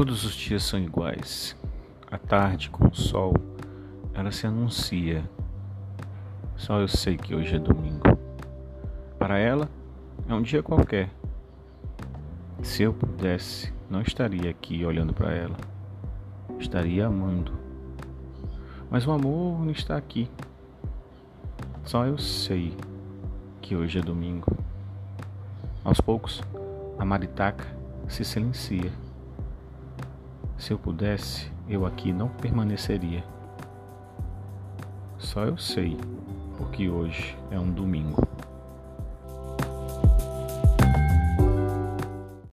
Todos os dias são iguais. À tarde, com o sol, ela se anuncia. Só eu sei que hoje é domingo. Para ela, é um dia qualquer. Se eu pudesse, não estaria aqui olhando para ela. Estaria amando. Mas o amor não está aqui. Só eu sei que hoje é domingo. Aos poucos, a maritaca se silencia. Se eu pudesse, eu aqui não permaneceria. Só eu sei, porque hoje é um domingo.